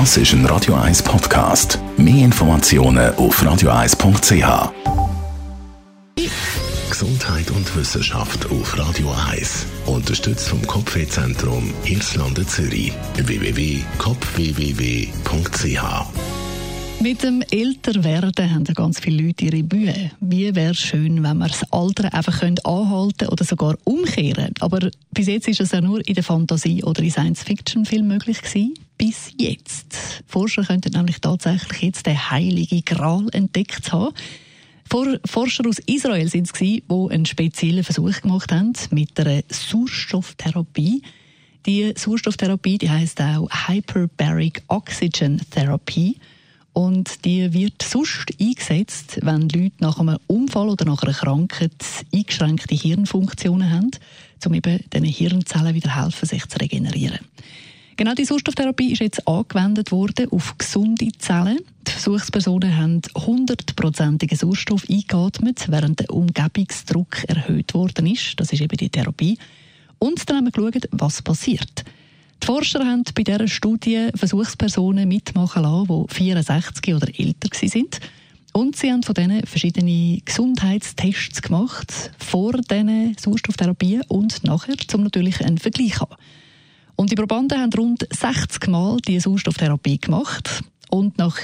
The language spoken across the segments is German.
Das ist ein Radio 1 Podcast. Mehr Informationen auf radio1.ch. Gesundheit und Wissenschaft auf Radio 1. Unterstützt vom Kopfwehzentrum Irlande Zürich. www.kopfwww.ch mit dem Älterwerden haben ja ganz viele Leute ihre Mühe. Wie wäre es schön, wenn wir das Alter einfach anhalten oder sogar umkehren Aber bis jetzt ist es ja nur in der Fantasie oder in Science-Fiction-Filmen möglich gewesen. Bis jetzt. Forscher könnten nämlich tatsächlich jetzt den heiligen Gral entdeckt haben. Forscher aus Israel sind es die einen speziellen Versuch gemacht haben mit einer Sauerstofftherapie. Die Sauerstofftherapie, die heißt auch Hyperbaric Oxygen Therapy. Und die wird sonst eingesetzt, wenn Leute nach einem Unfall oder nach einer Krankheit eingeschränkte Hirnfunktionen haben, um eben diesen Hirnzellen wieder helfen, sich zu regenerieren. Genau die Sauerstofftherapie ist jetzt angewendet worden auf gesunde Zellen. Die Versuchspersonen haben 100%igen Sauerstoff eingeatmet, während der Umgebungsdruck erhöht worden ist. Das ist eben die Therapie. Und dann haben wir geschaut, was passiert. Die Forscher haben bei dieser Studie Versuchspersonen mitmachen lassen, die 64 oder älter waren. Und sie haben von denen verschiedene Gesundheitstests gemacht, vor diesen Sauerstofftherapien und nachher, um natürlich einen Vergleich zu haben. Und die Probanden haben rund 60 Mal die Sauerstofftherapie gemacht. Und nach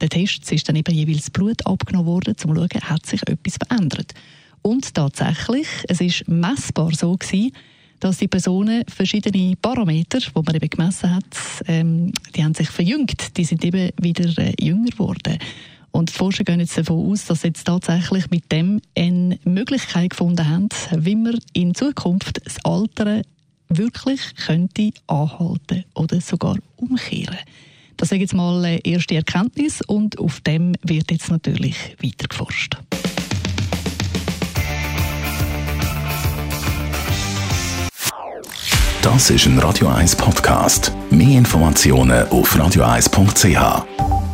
den Tests ist dann eben jeweils Blut abgenommen worden, um zu schauen, hat sich etwas verändert. Und tatsächlich, es ist messbar so gewesen, dass die Personen verschiedene Parameter, die man eben gemessen hat, ähm, die haben sich verjüngt. Die sind eben wieder äh, jünger geworden. Und die Forscher gehen jetzt davon aus, dass sie jetzt tatsächlich mit dem eine Möglichkeit gefunden haben, wie man in Zukunft das Alter wirklich könnte anhalten oder sogar umkehren. Das ist jetzt mal eine erste Erkenntnis und auf dem wird jetzt natürlich weiter geforscht. Das ist ein Radio 1 Podcast. Mehr Informationen auf radio1.ch.